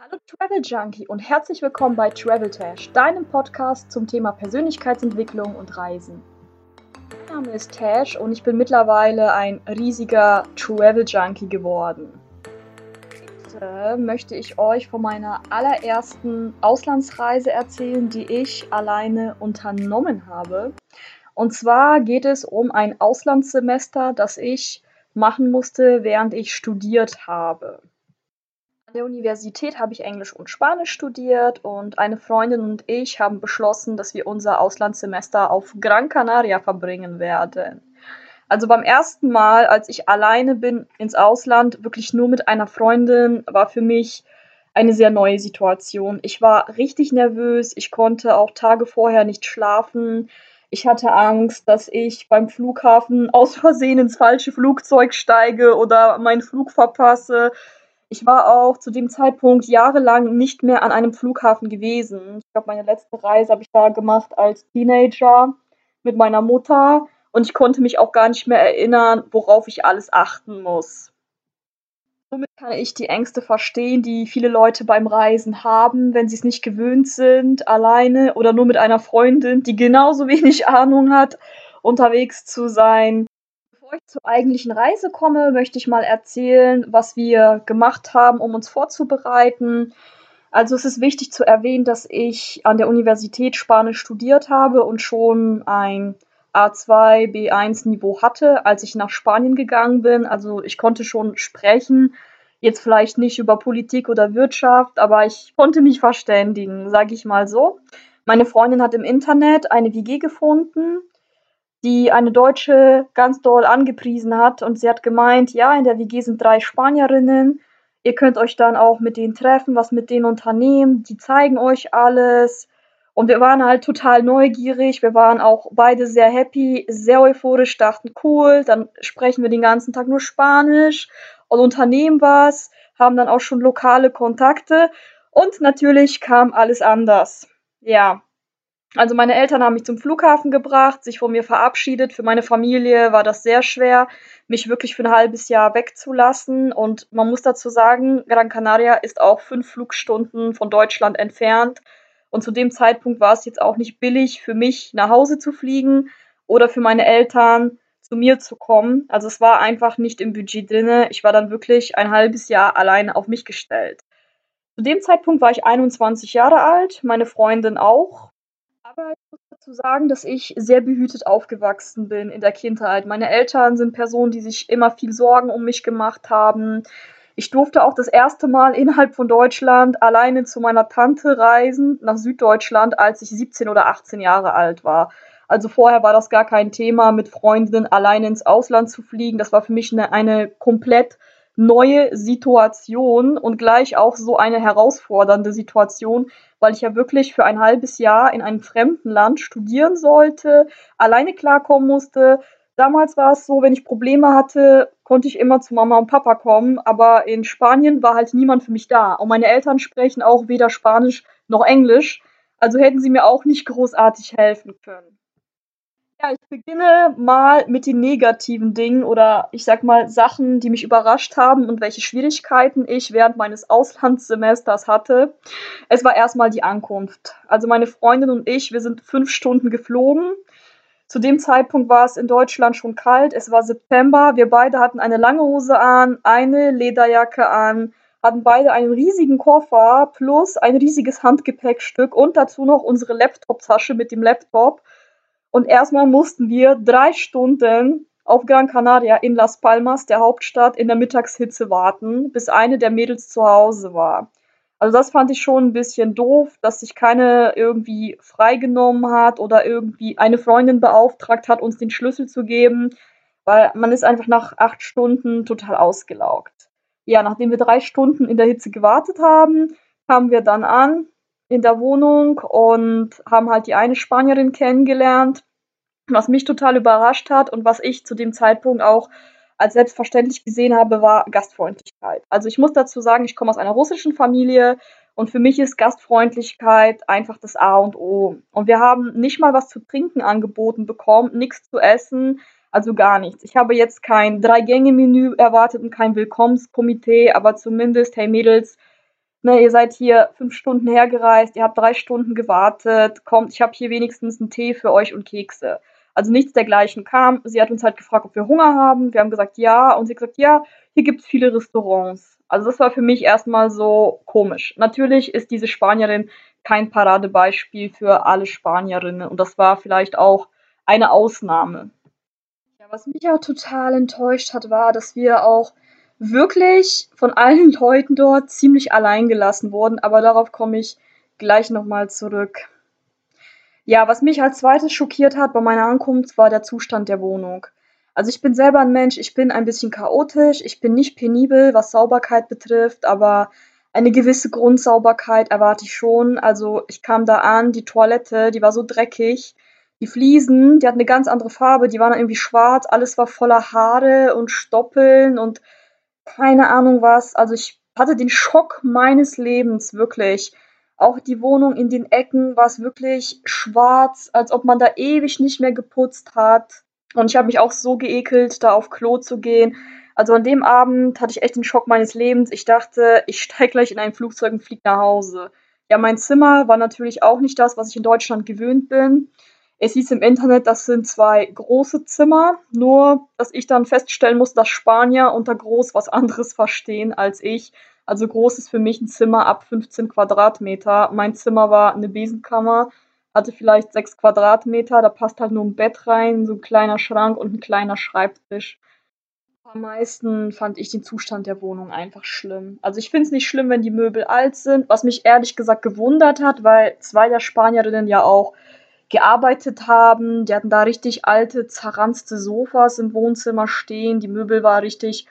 Hallo Travel Junkie und herzlich willkommen bei Travel Tash, deinem Podcast zum Thema Persönlichkeitsentwicklung und Reisen. Mein Name ist Tash und ich bin mittlerweile ein riesiger Travel Junkie geworden. Heute möchte ich euch von meiner allerersten Auslandsreise erzählen, die ich alleine unternommen habe. Und zwar geht es um ein Auslandssemester, das ich machen musste, während ich studiert habe der Universität habe ich Englisch und Spanisch studiert und eine Freundin und ich haben beschlossen, dass wir unser Auslandssemester auf Gran Canaria verbringen werden. Also beim ersten Mal, als ich alleine bin ins Ausland, wirklich nur mit einer Freundin, war für mich eine sehr neue Situation. Ich war richtig nervös, ich konnte auch Tage vorher nicht schlafen. Ich hatte Angst, dass ich beim Flughafen aus Versehen ins falsche Flugzeug steige oder meinen Flug verpasse. Ich war auch zu dem Zeitpunkt jahrelang nicht mehr an einem Flughafen gewesen. Ich glaube, meine letzte Reise habe ich da gemacht als Teenager mit meiner Mutter und ich konnte mich auch gar nicht mehr erinnern, worauf ich alles achten muss. Somit kann ich die Ängste verstehen, die viele Leute beim Reisen haben, wenn sie es nicht gewöhnt sind, alleine oder nur mit einer Freundin, die genauso wenig Ahnung hat, unterwegs zu sein bevor ich zur eigentlichen Reise komme, möchte ich mal erzählen, was wir gemacht haben, um uns vorzubereiten. Also es ist wichtig zu erwähnen, dass ich an der Universität Spanisch studiert habe und schon ein A2, B1 Niveau hatte, als ich nach Spanien gegangen bin. Also ich konnte schon sprechen, jetzt vielleicht nicht über Politik oder Wirtschaft, aber ich konnte mich verständigen, sage ich mal so. Meine Freundin hat im Internet eine WG gefunden die eine Deutsche ganz doll angepriesen hat und sie hat gemeint, ja, in der WG sind drei Spanierinnen, ihr könnt euch dann auch mit denen treffen, was mit denen unternehmen, die zeigen euch alles. Und wir waren halt total neugierig, wir waren auch beide sehr happy, sehr euphorisch, dachten, cool, dann sprechen wir den ganzen Tag nur Spanisch und unternehmen was, haben dann auch schon lokale Kontakte. Und natürlich kam alles anders. Ja, also meine Eltern haben mich zum Flughafen gebracht, sich von mir verabschiedet. Für meine Familie war das sehr schwer, mich wirklich für ein halbes Jahr wegzulassen. Und man muss dazu sagen, Gran Canaria ist auch fünf Flugstunden von Deutschland entfernt. Und zu dem Zeitpunkt war es jetzt auch nicht billig für mich, nach Hause zu fliegen oder für meine Eltern zu mir zu kommen. Also es war einfach nicht im Budget drinne. Ich war dann wirklich ein halbes Jahr allein auf mich gestellt. Zu dem Zeitpunkt war ich 21 Jahre alt, meine Freundin auch. Aber ich muss dazu sagen, dass ich sehr behütet aufgewachsen bin in der Kindheit. Meine Eltern sind Personen, die sich immer viel Sorgen um mich gemacht haben. Ich durfte auch das erste Mal innerhalb von Deutschland alleine zu meiner Tante reisen, nach Süddeutschland, als ich 17 oder 18 Jahre alt war. Also vorher war das gar kein Thema, mit Freundinnen alleine ins Ausland zu fliegen. Das war für mich eine, eine komplett neue Situation und gleich auch so eine herausfordernde Situation, weil ich ja wirklich für ein halbes Jahr in einem fremden Land studieren sollte, alleine klarkommen musste. Damals war es so, wenn ich Probleme hatte, konnte ich immer zu Mama und Papa kommen, aber in Spanien war halt niemand für mich da. Und meine Eltern sprechen auch weder Spanisch noch Englisch, also hätten sie mir auch nicht großartig helfen können. Ja, ich beginne mal mit den negativen Dingen oder ich sag mal Sachen, die mich überrascht haben und welche Schwierigkeiten ich während meines Auslandssemesters hatte. Es war erstmal die Ankunft. Also meine Freundin und ich, wir sind fünf Stunden geflogen. Zu dem Zeitpunkt war es in Deutschland schon kalt. Es war September. Wir beide hatten eine lange Hose an, eine Lederjacke an, hatten beide einen riesigen Koffer plus ein riesiges Handgepäckstück und dazu noch unsere Laptoptasche mit dem Laptop. Und erstmal mussten wir drei Stunden auf Gran Canaria in Las Palmas, der Hauptstadt, in der Mittagshitze warten, bis eine der Mädels zu Hause war. Also das fand ich schon ein bisschen doof, dass sich keine irgendwie freigenommen hat oder irgendwie eine Freundin beauftragt hat, uns den Schlüssel zu geben, weil man ist einfach nach acht Stunden total ausgelaugt. Ja, nachdem wir drei Stunden in der Hitze gewartet haben, kamen wir dann an, in der Wohnung und haben halt die eine Spanierin kennengelernt, was mich total überrascht hat und was ich zu dem Zeitpunkt auch als selbstverständlich gesehen habe, war Gastfreundlichkeit. Also ich muss dazu sagen, ich komme aus einer russischen Familie und für mich ist Gastfreundlichkeit einfach das A und O. Und wir haben nicht mal was zu trinken angeboten bekommen, nichts zu essen, also gar nichts. Ich habe jetzt kein Drei-Gänge-Menü erwartet und kein Willkommenskomitee, aber zumindest, hey Mädels, ne, ihr seid hier fünf Stunden hergereist, ihr habt drei Stunden gewartet, kommt, ich habe hier wenigstens einen Tee für euch und Kekse. Also nichts dergleichen kam. Sie hat uns halt gefragt, ob wir Hunger haben. Wir haben gesagt, ja. Und sie hat gesagt, ja, hier gibt es viele Restaurants. Also das war für mich erstmal so komisch. Natürlich ist diese Spanierin kein Paradebeispiel für alle Spanierinnen. Und das war vielleicht auch eine Ausnahme. Ja, was mich ja total enttäuscht hat, war, dass wir auch wirklich von allen Leuten dort ziemlich allein gelassen wurden. Aber darauf komme ich gleich nochmal zurück. Ja, was mich als zweites schockiert hat bei meiner Ankunft, war der Zustand der Wohnung. Also ich bin selber ein Mensch, ich bin ein bisschen chaotisch, ich bin nicht penibel, was Sauberkeit betrifft, aber eine gewisse Grundsauberkeit erwarte ich schon. Also ich kam da an, die Toilette, die war so dreckig. Die Fliesen, die hatten eine ganz andere Farbe, die waren irgendwie schwarz, alles war voller Haare und Stoppeln und keine Ahnung was. Also ich hatte den Schock meines Lebens, wirklich. Auch die Wohnung in den Ecken war es wirklich schwarz, als ob man da ewig nicht mehr geputzt hat. Und ich habe mich auch so geekelt, da auf Klo zu gehen. Also an dem Abend hatte ich echt den Schock meines Lebens. Ich dachte, ich steige gleich in ein Flugzeug und fliege nach Hause. Ja, mein Zimmer war natürlich auch nicht das, was ich in Deutschland gewöhnt bin. Es hieß im Internet, das sind zwei große Zimmer, nur dass ich dann feststellen muss, dass Spanier unter groß was anderes verstehen als ich. Also groß ist für mich ein Zimmer ab 15 Quadratmeter. Mein Zimmer war eine Besenkammer, hatte vielleicht 6 Quadratmeter, da passt halt nur ein Bett rein, so ein kleiner Schrank und ein kleiner Schreibtisch. Am meisten fand ich den Zustand der Wohnung einfach schlimm. Also ich finde es nicht schlimm, wenn die Möbel alt sind, was mich ehrlich gesagt gewundert hat, weil zwei der Spanierinnen ja auch gearbeitet haben. Die hatten da richtig alte, zerranzte Sofas im Wohnzimmer stehen. Die Möbel war richtig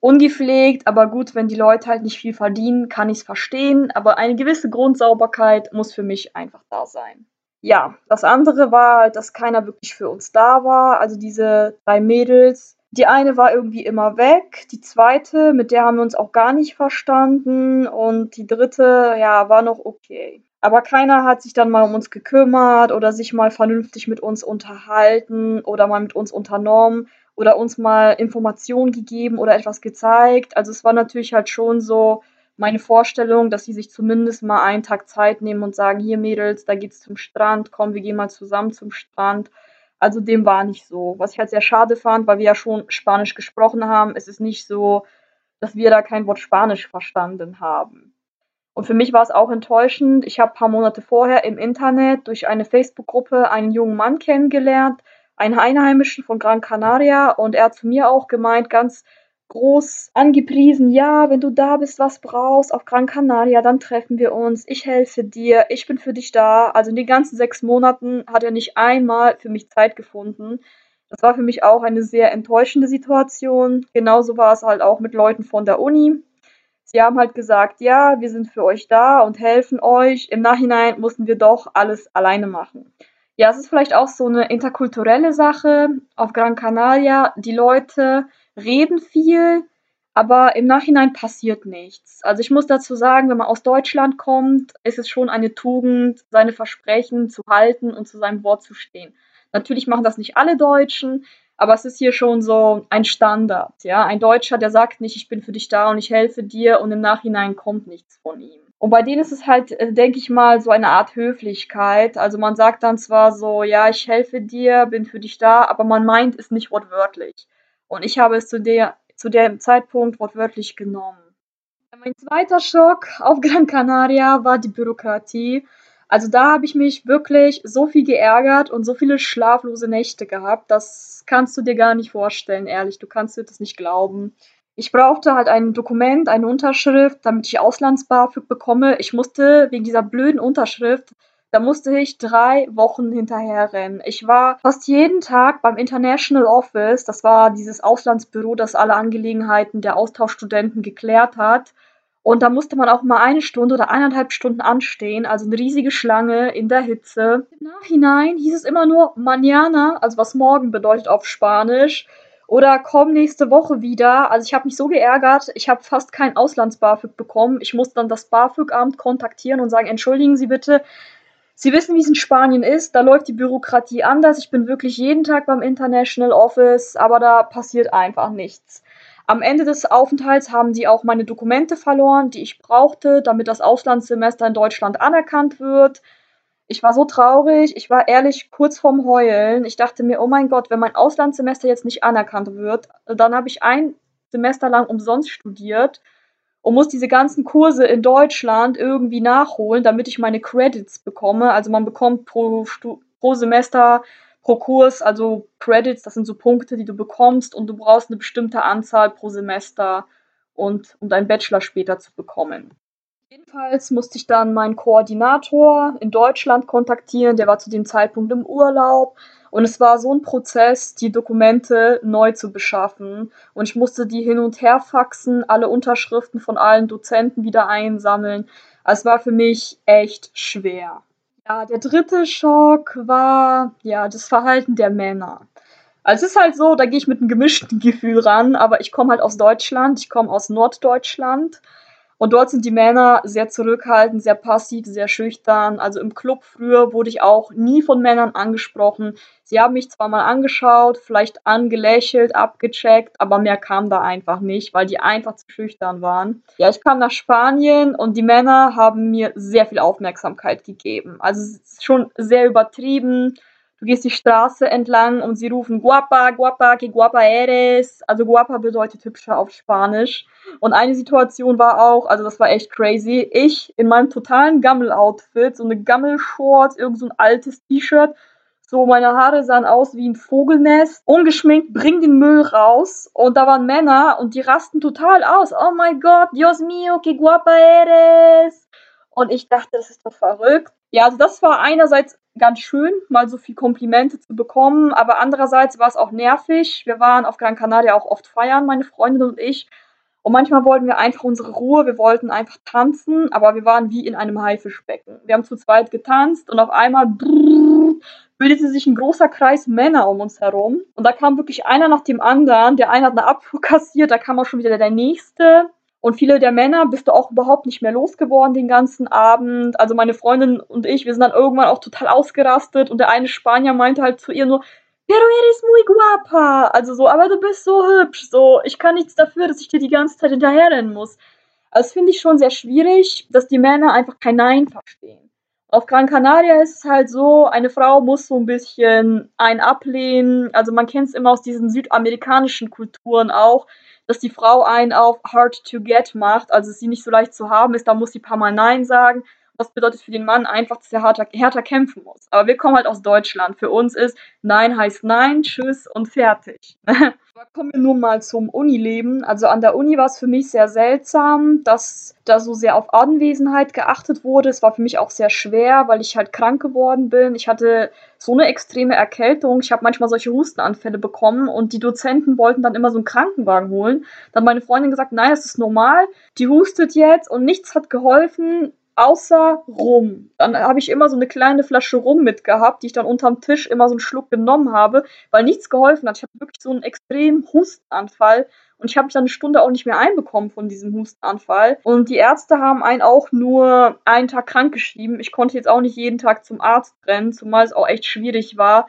ungepflegt, aber gut, wenn die Leute halt nicht viel verdienen, kann ich es verstehen. Aber eine gewisse Grundsauberkeit muss für mich einfach da sein. Ja, das andere war halt, dass keiner wirklich für uns da war. Also diese drei Mädels. Die eine war irgendwie immer weg, die zweite, mit der haben wir uns auch gar nicht verstanden und die dritte, ja, war noch okay. Aber keiner hat sich dann mal um uns gekümmert oder sich mal vernünftig mit uns unterhalten oder mal mit uns unternommen oder uns mal Informationen gegeben oder etwas gezeigt. Also es war natürlich halt schon so meine Vorstellung, dass sie sich zumindest mal einen Tag Zeit nehmen und sagen, hier Mädels, da geht's zum Strand, komm, wir gehen mal zusammen zum Strand. Also dem war nicht so. Was ich halt sehr schade fand, weil wir ja schon Spanisch gesprochen haben, es ist nicht so, dass wir da kein Wort Spanisch verstanden haben. Und für mich war es auch enttäuschend. Ich habe ein paar Monate vorher im Internet durch eine Facebook-Gruppe einen jungen Mann kennengelernt, einen Einheimischen von Gran Canaria. Und er hat zu mir auch gemeint, ganz groß angepriesen, ja, wenn du da bist, was brauchst auf Gran Canaria, dann treffen wir uns, ich helfe dir, ich bin für dich da. Also in den ganzen sechs Monaten hat er nicht einmal für mich Zeit gefunden. Das war für mich auch eine sehr enttäuschende Situation. Genauso war es halt auch mit Leuten von der Uni. Sie haben halt gesagt, ja, wir sind für euch da und helfen euch. Im Nachhinein mussten wir doch alles alleine machen. Ja, es ist vielleicht auch so eine interkulturelle Sache auf Gran Canaria. Die Leute reden viel, aber im Nachhinein passiert nichts. Also ich muss dazu sagen, wenn man aus Deutschland kommt, ist es schon eine Tugend, seine Versprechen zu halten und zu seinem Wort zu stehen. Natürlich machen das nicht alle Deutschen, aber es ist hier schon so ein Standard, ja. Ein Deutscher, der sagt nicht, ich bin für dich da und ich helfe dir und im Nachhinein kommt nichts von ihm. Und bei denen ist es halt, äh, denke ich mal, so eine Art Höflichkeit. Also man sagt dann zwar so, ja, ich helfe dir, bin für dich da, aber man meint es nicht wortwörtlich. Und ich habe es zu, der, zu dem Zeitpunkt wortwörtlich genommen. Mein zweiter Schock auf Gran Canaria war die Bürokratie. Also da habe ich mich wirklich so viel geärgert und so viele schlaflose Nächte gehabt. Das kannst du dir gar nicht vorstellen, ehrlich. Du kannst dir das nicht glauben. Ich brauchte halt ein Dokument, eine Unterschrift, damit ich Auslands-BAföG bekomme. Ich musste wegen dieser blöden Unterschrift, da musste ich drei Wochen hinterherrennen. Ich war fast jeden Tag beim International Office, das war dieses Auslandsbüro, das alle Angelegenheiten der Austauschstudenten geklärt hat. Und da musste man auch mal eine Stunde oder eineinhalb Stunden anstehen, also eine riesige Schlange in der Hitze. Im Nachhinein hieß es immer nur mañana, also was morgen bedeutet auf Spanisch. Oder komm nächste Woche wieder. Also ich habe mich so geärgert, ich habe fast kein Auslands-BAföG bekommen. Ich musste dann das BAföG-Amt kontaktieren und sagen, entschuldigen Sie bitte, Sie wissen, wie es in Spanien ist, da läuft die Bürokratie anders. Ich bin wirklich jeden Tag beim International Office, aber da passiert einfach nichts. Am Ende des Aufenthalts haben die auch meine Dokumente verloren, die ich brauchte, damit das Auslandssemester in Deutschland anerkannt wird. Ich war so traurig, ich war ehrlich kurz vorm Heulen. Ich dachte mir, oh mein Gott, wenn mein Auslandssemester jetzt nicht anerkannt wird, dann habe ich ein Semester lang umsonst studiert und muss diese ganzen Kurse in Deutschland irgendwie nachholen, damit ich meine Credits bekomme. Also man bekommt pro, pro Semester, pro Kurs, also Credits, das sind so Punkte, die du bekommst und du brauchst eine bestimmte Anzahl pro Semester und um deinen Bachelor später zu bekommen. Jedenfalls musste ich dann meinen Koordinator in Deutschland kontaktieren, der war zu dem Zeitpunkt im Urlaub. Und es war so ein Prozess, die Dokumente neu zu beschaffen. Und ich musste die hin und her faxen, alle Unterschriften von allen Dozenten wieder einsammeln. Also es war für mich echt schwer. Ja, der dritte Schock war ja das Verhalten der Männer. Also es ist halt so, da gehe ich mit einem gemischten Gefühl ran, aber ich komme halt aus Deutschland, ich komme aus Norddeutschland und dort sind die Männer sehr zurückhaltend, sehr passiv, sehr schüchtern. Also im Club früher wurde ich auch nie von Männern angesprochen. Sie haben mich zwar mal angeschaut, vielleicht angelächelt, abgecheckt, aber mehr kam da einfach nicht, weil die einfach zu schüchtern waren. Ja, ich kam nach Spanien und die Männer haben mir sehr viel Aufmerksamkeit gegeben. Also schon sehr übertrieben Du gehst die Straße entlang und sie rufen Guapa, Guapa, que guapa eres. Also Guapa bedeutet hübscher auf Spanisch. Und eine Situation war auch, also das war echt crazy. Ich in meinem totalen Gammel-Outfit, so eine Gammel-Shorts, irgend so ein altes T-Shirt. So, meine Haare sahen aus wie ein Vogelnest. Ungeschminkt, bring den Müll raus. Und da waren Männer und die rasten total aus. Oh mein Gott, Dios mío, que guapa eres. Und ich dachte, das ist doch verrückt. Ja, also das war einerseits ganz schön, mal so viel Komplimente zu bekommen, aber andererseits war es auch nervig. Wir waren auf Gran Canaria auch oft feiern, meine Freundin und ich. Und manchmal wollten wir einfach unsere Ruhe, wir wollten einfach tanzen, aber wir waren wie in einem Haifischbecken. Wir haben zu zweit getanzt und auf einmal brrr, bildete sich ein großer Kreis Männer um uns herum. Und da kam wirklich einer nach dem anderen. Der eine hat eine Abfuhr kassiert, da kam auch schon wieder der nächste. Und viele der Männer bist du auch überhaupt nicht mehr losgeworden den ganzen Abend. Also meine Freundin und ich, wir sind dann irgendwann auch total ausgerastet und der eine Spanier meinte halt zu ihr nur, pero eres muy guapa. Also so, aber du bist so hübsch. So, ich kann nichts dafür, dass ich dir die ganze Zeit hinterherrennen muss. Also das finde ich schon sehr schwierig, dass die Männer einfach kein Nein verstehen. Auf Gran Canaria ist es halt so, eine Frau muss so ein bisschen ein ablehnen. Also man kennt es immer aus diesen südamerikanischen Kulturen auch dass die Frau einen auf hard to get macht, also sie nicht so leicht zu haben ist, da muss sie paar Mal Nein sagen. Das bedeutet für den Mann einfach, dass er härter, härter kämpfen muss. Aber wir kommen halt aus Deutschland. Für uns ist Nein heißt Nein, Tschüss und fertig. Aber kommen wir nun mal zum Unileben. Also an der Uni war es für mich sehr seltsam, dass da so sehr auf Anwesenheit geachtet wurde. Es war für mich auch sehr schwer, weil ich halt krank geworden bin. Ich hatte so eine extreme Erkältung. Ich habe manchmal solche Hustenanfälle bekommen und die Dozenten wollten dann immer so einen Krankenwagen holen. Dann meine Freundin gesagt, nein, das ist normal. Die hustet jetzt und nichts hat geholfen außer Rum. Dann habe ich immer so eine kleine Flasche Rum mitgehabt, die ich dann unterm Tisch immer so einen Schluck genommen habe, weil nichts geholfen hat. Ich habe wirklich so einen extremen Hustenanfall und ich habe mich dann eine Stunde auch nicht mehr einbekommen von diesem Hustenanfall. Und die Ärzte haben einen auch nur einen Tag krank geschrieben. Ich konnte jetzt auch nicht jeden Tag zum Arzt rennen, zumal es auch echt schwierig war,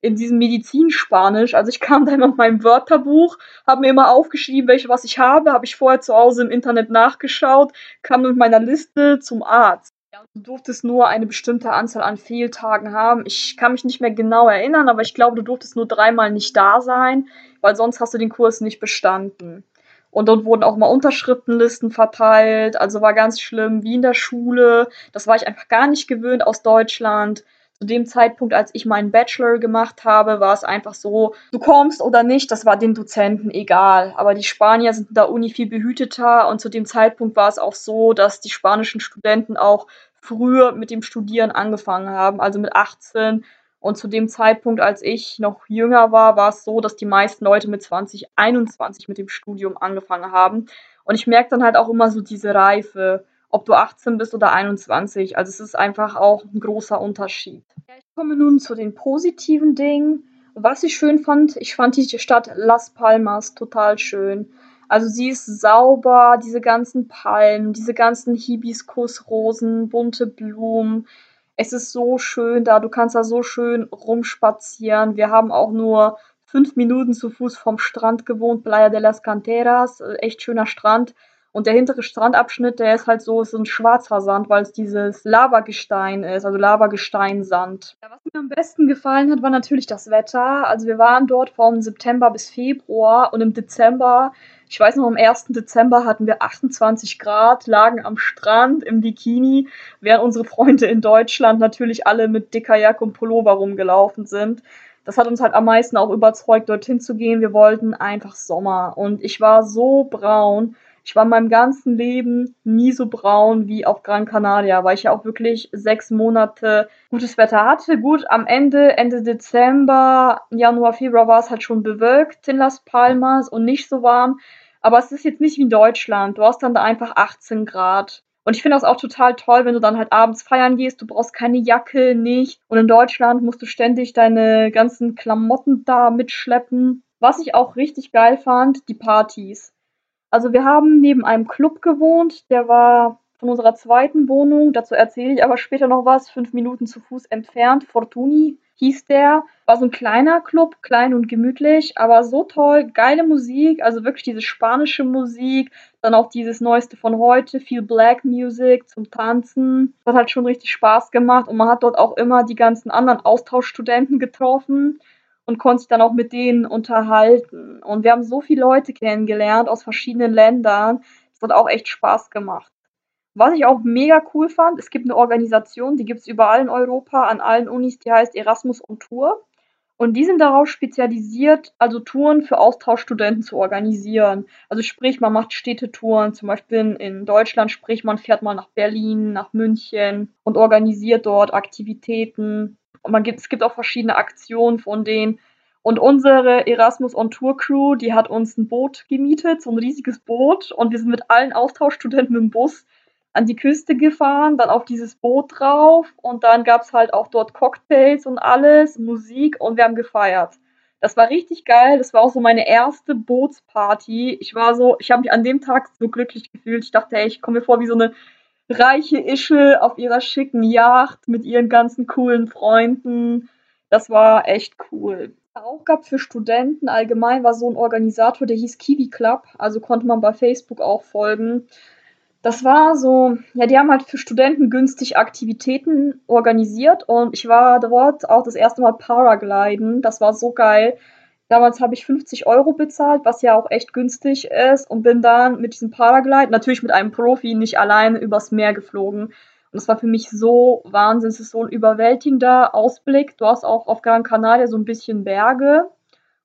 in diesem Medizinspanisch. Also ich kam da immer mit meinem Wörterbuch, habe mir immer aufgeschrieben, welche was ich habe, habe ich vorher zu Hause im Internet nachgeschaut, kam mit meiner Liste zum Arzt. Du durftest nur eine bestimmte Anzahl an Fehltagen haben. Ich kann mich nicht mehr genau erinnern, aber ich glaube, du durftest nur dreimal nicht da sein, weil sonst hast du den Kurs nicht bestanden. Und dort wurden auch mal Unterschriftenlisten verteilt, also war ganz schlimm, wie in der Schule. Das war ich einfach gar nicht gewöhnt aus Deutschland zu dem Zeitpunkt, als ich meinen Bachelor gemacht habe, war es einfach so, du kommst oder nicht, das war den Dozenten egal. Aber die Spanier sind in der Uni viel behüteter und zu dem Zeitpunkt war es auch so, dass die spanischen Studenten auch früher mit dem Studieren angefangen haben, also mit 18. Und zu dem Zeitpunkt, als ich noch jünger war, war es so, dass die meisten Leute mit 20, 21 mit dem Studium angefangen haben. Und ich merke dann halt auch immer so diese Reife ob du 18 bist oder 21. Also es ist einfach auch ein großer Unterschied. Ich komme nun zu den positiven Dingen. Was ich schön fand, ich fand die Stadt Las Palmas total schön. Also sie ist sauber, diese ganzen Palmen, diese ganzen Hibiskusrosen, bunte Blumen. Es ist so schön da, du kannst da so schön rumspazieren. Wir haben auch nur fünf Minuten zu Fuß vom Strand gewohnt, Playa de las Canteras, äh, echt schöner Strand. Und der hintere Strandabschnitt, der ist halt so, so ein schwarzer Sand, weil es dieses Lavagestein ist, also Lavagesteinsand. Ja, was mir am besten gefallen hat, war natürlich das Wetter. Also wir waren dort vom September bis Februar und im Dezember, ich weiß noch, am 1. Dezember hatten wir 28 Grad, lagen am Strand im Bikini, während unsere Freunde in Deutschland natürlich alle mit dicker Jacke und Pullover rumgelaufen sind das hat uns halt am meisten auch überzeugt, dorthin zu gehen. Wir wollten einfach Sommer. Und ich war so braun. Ich war in meinem ganzen Leben nie so braun wie auf Gran Canaria, weil ich ja auch wirklich sechs Monate gutes Wetter hatte. Gut, am Ende, Ende Dezember, Januar, Februar war es halt schon bewölkt in Las Palmas und nicht so warm. Aber es ist jetzt nicht wie in Deutschland. Du hast dann da einfach 18 Grad. Und ich finde das auch total toll, wenn du dann halt abends feiern gehst, du brauchst keine Jacke, nicht. Und in Deutschland musst du ständig deine ganzen Klamotten da mitschleppen. Was ich auch richtig geil fand, die Partys. Also wir haben neben einem Club gewohnt, der war von unserer zweiten Wohnung, dazu erzähle ich aber später noch was, fünf Minuten zu Fuß entfernt, Fortuni hieß der. War so ein kleiner Club, klein und gemütlich, aber so toll, geile Musik, also wirklich diese spanische Musik, dann auch dieses Neueste von heute, viel Black Music zum Tanzen. Das hat halt schon richtig Spaß gemacht und man hat dort auch immer die ganzen anderen Austauschstudenten getroffen und konnte sich dann auch mit denen unterhalten. Und wir haben so viele Leute kennengelernt aus verschiedenen Ländern. Das hat auch echt Spaß gemacht. Was ich auch mega cool fand, es gibt eine Organisation, die gibt es überall in Europa, an allen Unis, die heißt Erasmus on Tour. Und die sind darauf spezialisiert, also Touren für Austauschstudenten zu organisieren. Also sprich, man macht Städtetouren, zum Beispiel in Deutschland, sprich, man fährt mal nach Berlin, nach München und organisiert dort Aktivitäten. Und man gibt, es gibt auch verschiedene Aktionen von denen. Und unsere Erasmus on Tour Crew, die hat uns ein Boot gemietet, so ein riesiges Boot. Und wir sind mit allen Austauschstudenten im Bus an die Küste gefahren, dann auf dieses Boot drauf und dann gab es halt auch dort Cocktails und alles, Musik und wir haben gefeiert. Das war richtig geil. Das war auch so meine erste Bootsparty. Ich war so, ich habe mich an dem Tag so glücklich gefühlt. Ich dachte, ey, ich komme mir vor wie so eine reiche Ischel auf ihrer schicken Yacht mit ihren ganzen coolen Freunden. Das war echt cool. Auch gab für Studenten allgemein war so ein Organisator, der hieß Kiwi Club. Also konnte man bei Facebook auch folgen das war so, ja, die haben halt für Studenten günstig Aktivitäten organisiert und ich war dort auch das erste Mal Paragliden. Das war so geil. Damals habe ich 50 Euro bezahlt, was ja auch echt günstig ist und bin dann mit diesem Paraglide, natürlich mit einem Profi, nicht alleine übers Meer geflogen. Und das war für mich so Wahnsinn. Es ist so ein überwältigender Ausblick. Du hast auch auf Gran Canaria so ein bisschen Berge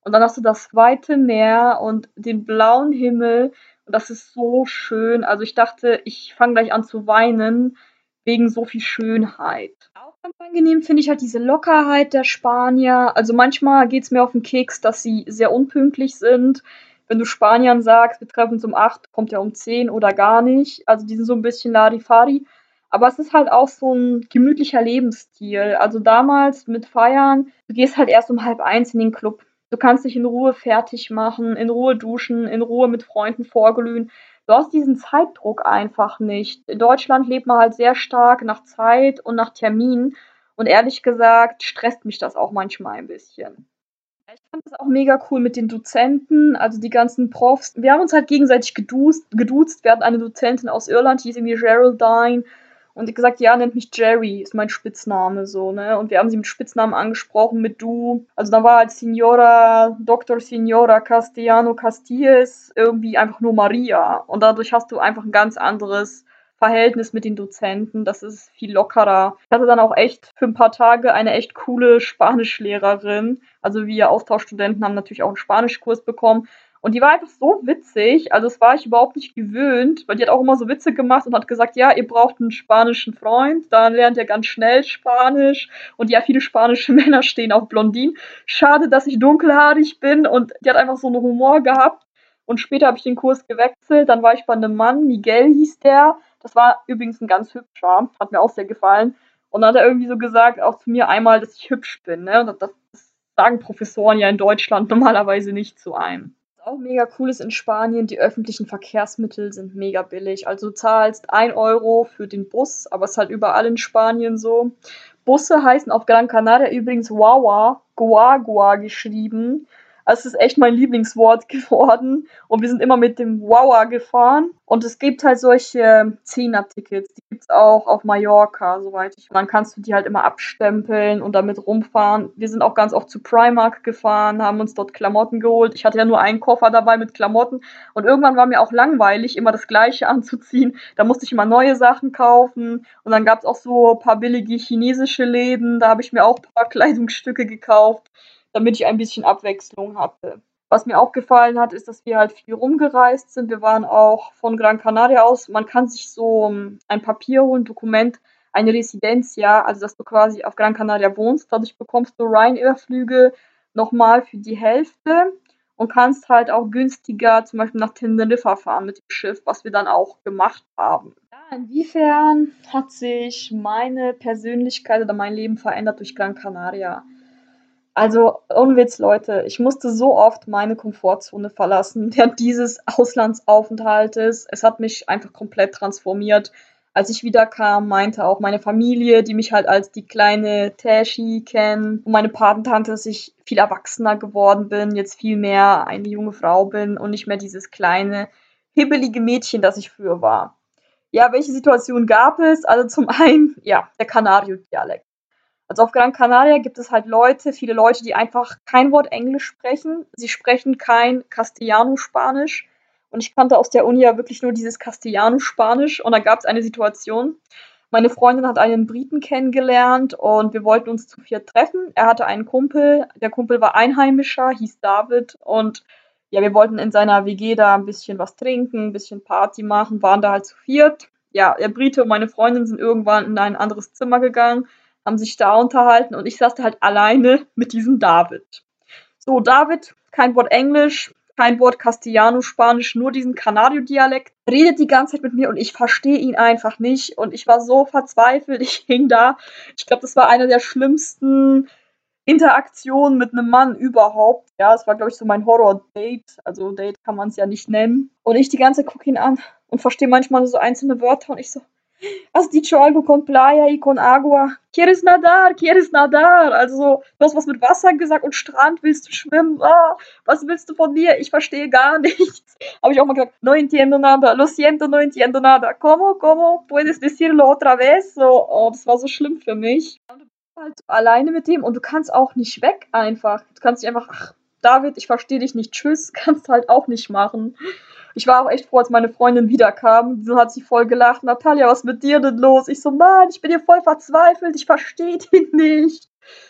und dann hast du das weite Meer und den blauen Himmel und das ist so schön. Also ich dachte, ich fange gleich an zu weinen wegen so viel Schönheit. Auch ganz angenehm finde ich halt diese Lockerheit der Spanier. Also manchmal geht es mir auf den Keks, dass sie sehr unpünktlich sind. Wenn du Spaniern sagst, wir treffen uns um 8, kommt ja um 10 oder gar nicht. Also die sind so ein bisschen Larifari. Aber es ist halt auch so ein gemütlicher Lebensstil. Also damals mit Feiern, du gehst halt erst um halb eins in den Club. Du kannst dich in Ruhe fertig machen, in Ruhe duschen, in Ruhe mit Freunden vorglühen. Du hast diesen Zeitdruck einfach nicht. In Deutschland lebt man halt sehr stark nach Zeit und nach Termin. Und ehrlich gesagt stresst mich das auch manchmal ein bisschen. Ich fand das auch mega cool mit den Dozenten, also die ganzen Profs. Wir haben uns halt gegenseitig geduzt. geduzt. Wir hatten eine Dozentin aus Irland, die hieß irgendwie Geraldine. Und ich gesagt, ja, nennt mich Jerry, ist mein Spitzname so, ne? Und wir haben sie mit Spitznamen angesprochen, mit du. Also dann war halt Signora, Dr. Signora Castellano Castilles irgendwie einfach nur Maria. Und dadurch hast du einfach ein ganz anderes Verhältnis mit den Dozenten. Das ist viel lockerer. Ich hatte dann auch echt für ein paar Tage eine echt coole Spanischlehrerin. Also wir Austauschstudenten haben natürlich auch einen Spanischkurs bekommen. Und die war einfach so witzig, also das war ich überhaupt nicht gewöhnt, weil die hat auch immer so Witze gemacht und hat gesagt, ja, ihr braucht einen spanischen Freund, dann lernt ihr ganz schnell Spanisch und ja, viele spanische Männer stehen auf Blondinen. Schade, dass ich dunkelhaarig bin und die hat einfach so einen Humor gehabt. Und später habe ich den Kurs gewechselt, dann war ich bei einem Mann, Miguel hieß der, das war übrigens ein ganz hübscher, hat mir auch sehr gefallen. Und dann hat er irgendwie so gesagt, auch zu mir einmal, dass ich hübsch bin, ne? Und das, das sagen Professoren ja in Deutschland normalerweise nicht zu einem auch mega cool ist in Spanien, die öffentlichen Verkehrsmittel sind mega billig. Also du zahlst 1 Euro für den Bus, aber es ist halt überall in Spanien so. Busse heißen auf Gran Canaria übrigens Wawa, Guagua geschrieben. Also es ist echt mein Lieblingswort geworden. Und wir sind immer mit dem Wower gefahren. Und es gibt halt solche Zehner-Tickets. Die gibt es auch auf Mallorca, soweit ich. Und dann kannst du die halt immer abstempeln und damit rumfahren. Wir sind auch ganz oft zu Primark gefahren, haben uns dort Klamotten geholt. Ich hatte ja nur einen Koffer dabei mit Klamotten. Und irgendwann war mir auch langweilig, immer das Gleiche anzuziehen. Da musste ich immer neue Sachen kaufen. Und dann gab es auch so ein paar billige chinesische Läden. Da habe ich mir auch ein paar Kleidungsstücke gekauft damit ich ein bisschen Abwechslung hatte. Was mir auch gefallen hat, ist, dass wir halt viel rumgereist sind. Wir waren auch von Gran Canaria aus. Man kann sich so ähm, ein Papier holen, Dokument, eine Residenz, ja, also dass du quasi auf Gran Canaria wohnst. Dadurch bekommst du Ryanair-Flüge nochmal für die Hälfte und kannst halt auch günstiger zum Beispiel nach Teneriffa fahren mit dem Schiff, was wir dann auch gemacht haben. Ja, inwiefern hat sich meine Persönlichkeit oder mein Leben verändert durch Gran Canaria? Also, ohne Witz, Leute, ich musste so oft meine Komfortzone verlassen während dieses Auslandsaufenthaltes. Es hat mich einfach komplett transformiert. Als ich wiederkam, meinte auch meine Familie, die mich halt als die kleine Tashi kennen, und meine Patentante, dass ich viel erwachsener geworden bin, jetzt viel mehr eine junge Frau bin und nicht mehr dieses kleine, hibbelige Mädchen, das ich früher war. Ja, welche Situation gab es? Also zum einen, ja, der Canario-Dialekt. Also auf Gran Canaria gibt es halt Leute, viele Leute, die einfach kein Wort Englisch sprechen. Sie sprechen kein Castellano-Spanisch. Und ich kannte aus der Uni ja wirklich nur dieses Castellano-Spanisch. Und da gab es eine Situation. Meine Freundin hat einen Briten kennengelernt und wir wollten uns zu vier treffen. Er hatte einen Kumpel. Der Kumpel war Einheimischer, hieß David. Und ja, wir wollten in seiner WG da ein bisschen was trinken, ein bisschen Party machen, waren da halt zu viert. Ja, der Brite und meine Freundin sind irgendwann in ein anderes Zimmer gegangen haben sich da unterhalten und ich saß da halt alleine mit diesem David. So, David, kein Wort Englisch, kein Wort Castellano, Spanisch, nur diesen Canario-Dialekt, redet die ganze Zeit mit mir und ich verstehe ihn einfach nicht und ich war so verzweifelt, ich hing da. Ich glaube, das war eine der schlimmsten Interaktionen mit einem Mann überhaupt. Ja, es war, glaube ich, so mein Horror-Date. Also Date kann man es ja nicht nennen. Und ich die ganze Zeit gucke ihn an und verstehe manchmal so einzelne Wörter und ich so, Has dicho algo con playa y con agua? Quieres nadar? Quieres nadar? Also, du hast was mit Wasser gesagt und Strand, willst du schwimmen? Ah, was willst du von mir? Ich verstehe gar nichts. Habe ich auch mal gesagt, no entiendo nada, lo siento, no entiendo nada. ¿Cómo, cómo? Puedes decirlo otra vez? So, oh, das war so schlimm für mich. Und du bist halt alleine mit dem und du kannst auch nicht weg einfach. Du kannst nicht einfach, ach, David, ich verstehe dich nicht, tschüss, kannst halt auch nicht machen. Ich war auch echt froh, als meine Freundin wiederkam. So hat sie voll gelacht. Natalia, was ist mit dir denn los? Ich so, Mann, ich bin hier voll verzweifelt. Ich verstehe den nicht.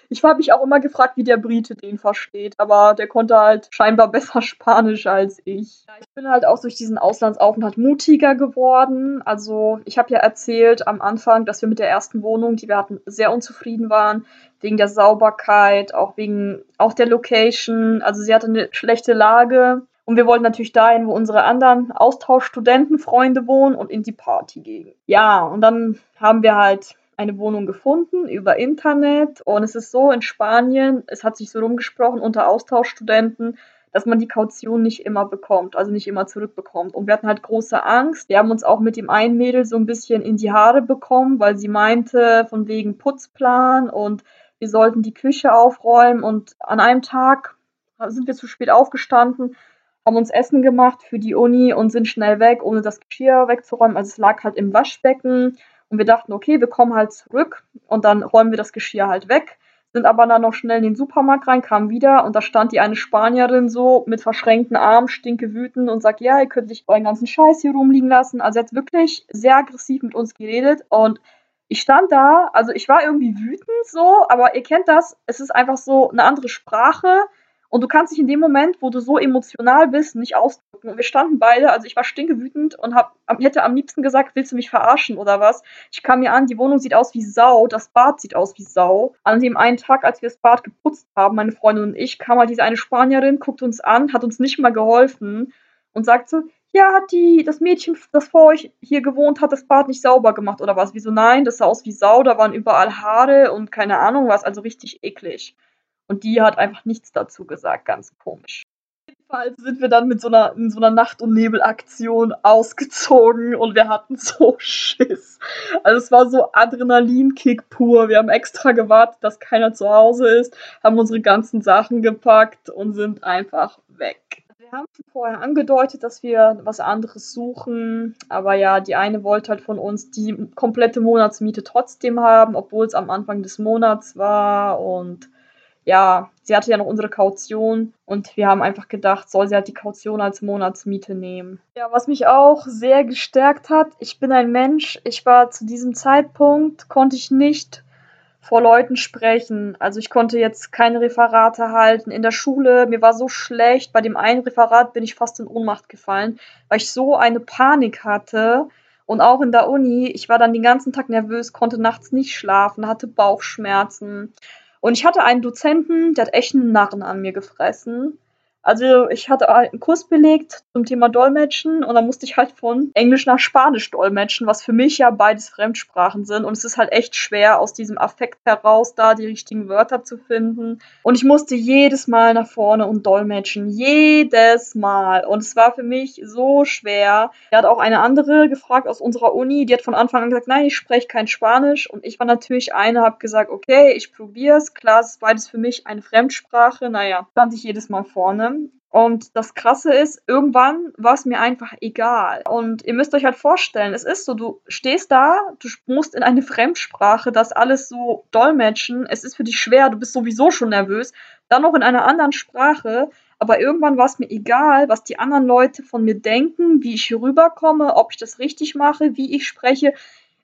Ich habe mich auch immer gefragt, wie der Brite den versteht, aber der konnte halt scheinbar besser Spanisch als ich. Ich bin halt auch durch diesen Auslandsaufenthalt mutiger geworden. Also ich habe ja erzählt am Anfang, dass wir mit der ersten Wohnung, die wir hatten, sehr unzufrieden waren wegen der Sauberkeit, auch wegen auch der Location. Also sie hatte eine schlechte Lage und wir wollten natürlich dahin, wo unsere anderen Austauschstudentenfreunde wohnen und in die Party gehen. Ja, und dann haben wir halt eine Wohnung gefunden über Internet. Und es ist so in Spanien, es hat sich so rumgesprochen unter Austauschstudenten, dass man die Kaution nicht immer bekommt, also nicht immer zurückbekommt. Und wir hatten halt große Angst. Wir haben uns auch mit dem einen Mädel so ein bisschen in die Haare bekommen, weil sie meinte, von wegen Putzplan und wir sollten die Küche aufräumen. Und an einem Tag sind wir zu spät aufgestanden haben uns Essen gemacht für die Uni und sind schnell weg, ohne das Geschirr wegzuräumen. Also es lag halt im Waschbecken und wir dachten, okay, wir kommen halt zurück und dann räumen wir das Geschirr halt weg. Sind aber dann noch schnell in den Supermarkt rein, kamen wieder und da stand die eine Spanierin so mit verschränkten Armen, stinke wütend und sagt, ja, ihr könnt nicht euren ganzen Scheiß hier rumliegen lassen. Also er hat wirklich sehr aggressiv mit uns geredet und ich stand da, also ich war irgendwie wütend so, aber ihr kennt das, es ist einfach so eine andere Sprache und du kannst dich in dem Moment, wo du so emotional bist, nicht ausdrücken. Und wir standen beide, also ich war stinkewütend und hab, hätte am liebsten gesagt, willst du mich verarschen oder was? Ich kam mir an, die Wohnung sieht aus wie Sau, das Bad sieht aus wie Sau. An dem einen Tag, als wir das Bad geputzt haben, meine Freundin und ich, kam mal diese eine Spanierin, guckt uns an, hat uns nicht mal geholfen und sagt so, ja, hat die, das Mädchen, das vor euch hier gewohnt hat, das Bad nicht sauber gemacht oder was? Wieso nein? Das sah aus wie Sau, da waren überall Haare und keine Ahnung was, also richtig eklig. Und die hat einfach nichts dazu gesagt, ganz komisch. Jedenfalls sind wir dann mit so einer, in so einer Nacht- und Nebelaktion ausgezogen und wir hatten so Schiss. Also es war so Adrenalinkick pur. Wir haben extra gewartet, dass keiner zu Hause ist, haben unsere ganzen Sachen gepackt und sind einfach weg. Wir haben vorher angedeutet, dass wir was anderes suchen, aber ja, die eine wollte halt von uns die komplette Monatsmiete trotzdem haben, obwohl es am Anfang des Monats war und ja, sie hatte ja noch unsere Kaution und wir haben einfach gedacht, soll sie halt die Kaution als Monatsmiete nehmen. Ja, was mich auch sehr gestärkt hat, ich bin ein Mensch, ich war zu diesem Zeitpunkt, konnte ich nicht vor Leuten sprechen. Also ich konnte jetzt keine Referate halten. In der Schule, mir war so schlecht, bei dem einen Referat bin ich fast in Ohnmacht gefallen, weil ich so eine Panik hatte. Und auch in der Uni, ich war dann den ganzen Tag nervös, konnte nachts nicht schlafen, hatte Bauchschmerzen. Und ich hatte einen Dozenten, der hat echt einen Narren an mir gefressen. Also ich hatte einen Kurs belegt zum Thema Dolmetschen und dann musste ich halt von Englisch nach Spanisch dolmetschen, was für mich ja beides Fremdsprachen sind. Und es ist halt echt schwer, aus diesem Affekt heraus da die richtigen Wörter zu finden. Und ich musste jedes Mal nach vorne und dolmetschen. Jedes Mal. Und es war für mich so schwer. Er hat auch eine andere gefragt aus unserer Uni, die hat von Anfang an gesagt, nein, ich spreche kein Spanisch. Und ich war natürlich eine, habe gesagt, okay, ich probiere es. Klar, es ist beides für mich eine Fremdsprache. Naja, stand ich jedes Mal vorne. Und das Krasse ist, irgendwann war es mir einfach egal. Und ihr müsst euch halt vorstellen, es ist so, du stehst da, du musst in eine Fremdsprache das alles so dolmetschen. Es ist für dich schwer, du bist sowieso schon nervös. Dann noch in einer anderen Sprache. Aber irgendwann war es mir egal, was die anderen Leute von mir denken, wie ich hier rüberkomme, ob ich das richtig mache, wie ich spreche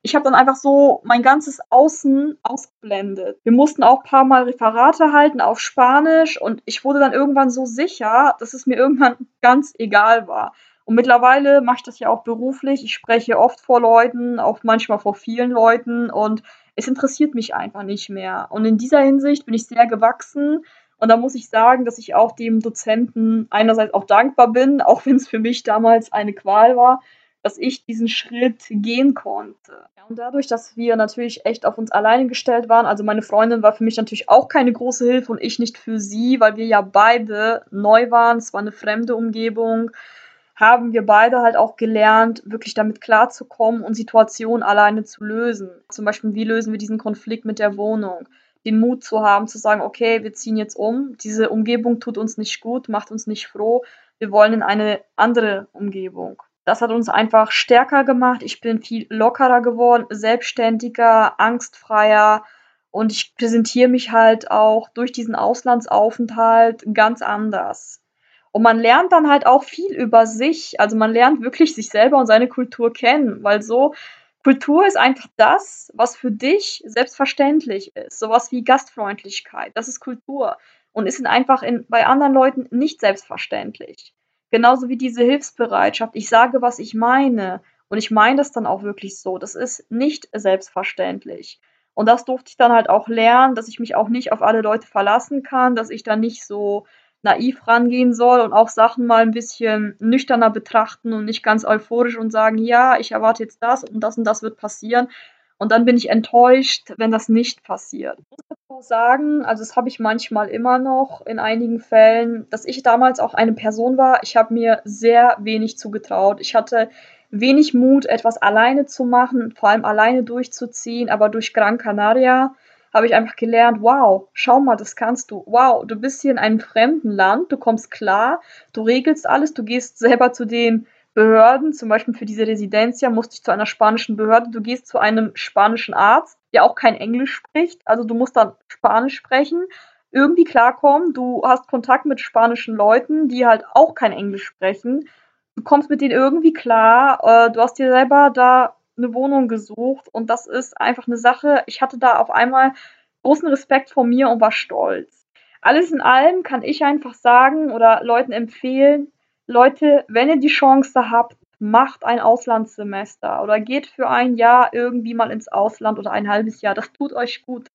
ich habe dann einfach so mein ganzes Außen ausgeblendet. Wir mussten auch ein paar Mal Referate halten auf Spanisch und ich wurde dann irgendwann so sicher, dass es mir irgendwann ganz egal war. Und mittlerweile mache ich das ja auch beruflich. Ich spreche oft vor Leuten, auch manchmal vor vielen Leuten und es interessiert mich einfach nicht mehr. Und in dieser Hinsicht bin ich sehr gewachsen. Und da muss ich sagen, dass ich auch dem Dozenten einerseits auch dankbar bin, auch wenn es für mich damals eine Qual war, dass ich diesen Schritt gehen konnte. Und dadurch, dass wir natürlich echt auf uns alleine gestellt waren, also meine Freundin war für mich natürlich auch keine große Hilfe und ich nicht für sie, weil wir ja beide neu waren, es war eine fremde Umgebung, haben wir beide halt auch gelernt, wirklich damit klarzukommen und Situationen alleine zu lösen. Zum Beispiel, wie lösen wir diesen Konflikt mit der Wohnung? Den Mut zu haben, zu sagen, okay, wir ziehen jetzt um, diese Umgebung tut uns nicht gut, macht uns nicht froh, wir wollen in eine andere Umgebung. Das hat uns einfach stärker gemacht. Ich bin viel lockerer geworden, selbstständiger, angstfreier und ich präsentiere mich halt auch durch diesen Auslandsaufenthalt ganz anders. Und man lernt dann halt auch viel über sich. Also man lernt wirklich sich selber und seine Kultur kennen, weil so Kultur ist einfach das, was für dich selbstverständlich ist. Sowas wie Gastfreundlichkeit, das ist Kultur und ist einfach in, bei anderen Leuten nicht selbstverständlich. Genauso wie diese Hilfsbereitschaft. Ich sage, was ich meine. Und ich meine das dann auch wirklich so. Das ist nicht selbstverständlich. Und das durfte ich dann halt auch lernen, dass ich mich auch nicht auf alle Leute verlassen kann, dass ich da nicht so naiv rangehen soll und auch Sachen mal ein bisschen nüchterner betrachten und nicht ganz euphorisch und sagen, ja, ich erwarte jetzt das und das und das wird passieren, und dann bin ich enttäuscht, wenn das nicht passiert. Ich muss auch sagen, also das habe ich manchmal immer noch in einigen Fällen, dass ich damals auch eine Person war, ich habe mir sehr wenig zugetraut. Ich hatte wenig Mut, etwas alleine zu machen, vor allem alleine durchzuziehen, aber durch Gran Canaria habe ich einfach gelernt, wow, schau mal, das kannst du. Wow, du bist hier in einem fremden Land, du kommst klar, du regelst alles, du gehst selber zu den Behörden, zum Beispiel für diese Residencia, musste ich zu einer spanischen Behörde, du gehst zu einem spanischen Arzt, der auch kein Englisch spricht, also du musst dann Spanisch sprechen, irgendwie klarkommen, du hast Kontakt mit spanischen Leuten, die halt auch kein Englisch sprechen, du kommst mit denen irgendwie klar, äh, du hast dir selber da eine Wohnung gesucht und das ist einfach eine Sache, ich hatte da auf einmal großen Respekt vor mir und war stolz. Alles in allem kann ich einfach sagen oder Leuten empfehlen, Leute, wenn ihr die Chance habt, macht ein Auslandssemester oder geht für ein Jahr irgendwie mal ins Ausland oder ein halbes Jahr. Das tut euch gut.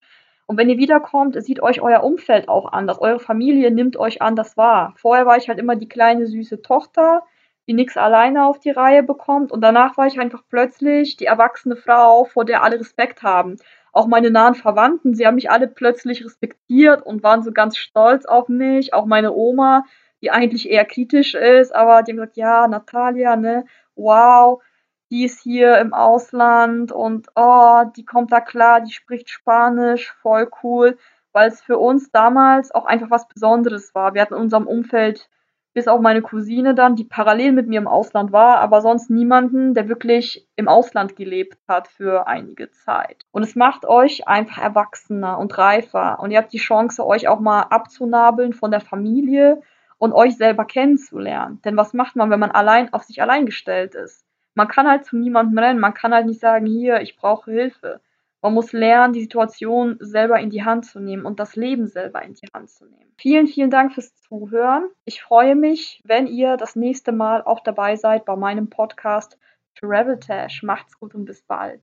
Und wenn ihr wiederkommt, sieht euch euer Umfeld auch anders. Eure Familie nimmt euch anders wahr. Vorher war ich halt immer die kleine süße Tochter, die nichts alleine auf die Reihe bekommt. Und danach war ich einfach plötzlich die erwachsene Frau, vor der alle Respekt haben. Auch meine nahen Verwandten, sie haben mich alle plötzlich respektiert und waren so ganz stolz auf mich. Auch meine Oma, die eigentlich eher kritisch ist, aber die haben gesagt, ja, Natalia, ne, wow, die ist hier im Ausland und oh, die kommt da klar, die spricht Spanisch, voll cool, weil es für uns damals auch einfach was Besonderes war. Wir hatten in unserem Umfeld bis auf meine Cousine dann, die parallel mit mir im Ausland war, aber sonst niemanden, der wirklich im Ausland gelebt hat für einige Zeit. Und es macht euch einfach erwachsener und reifer und ihr habt die Chance, euch auch mal abzunabeln von der Familie und euch selber kennenzulernen. Denn was macht man, wenn man allein auf sich allein gestellt ist? Man kann halt zu niemandem rennen, man kann halt nicht sagen, hier, ich brauche Hilfe. Man muss lernen, die Situation selber in die Hand zu nehmen und das Leben selber in die Hand zu nehmen. Vielen, vielen Dank fürs Zuhören. Ich freue mich, wenn ihr das nächste Mal auch dabei seid bei meinem Podcast Travel Tash. Macht's gut und bis bald.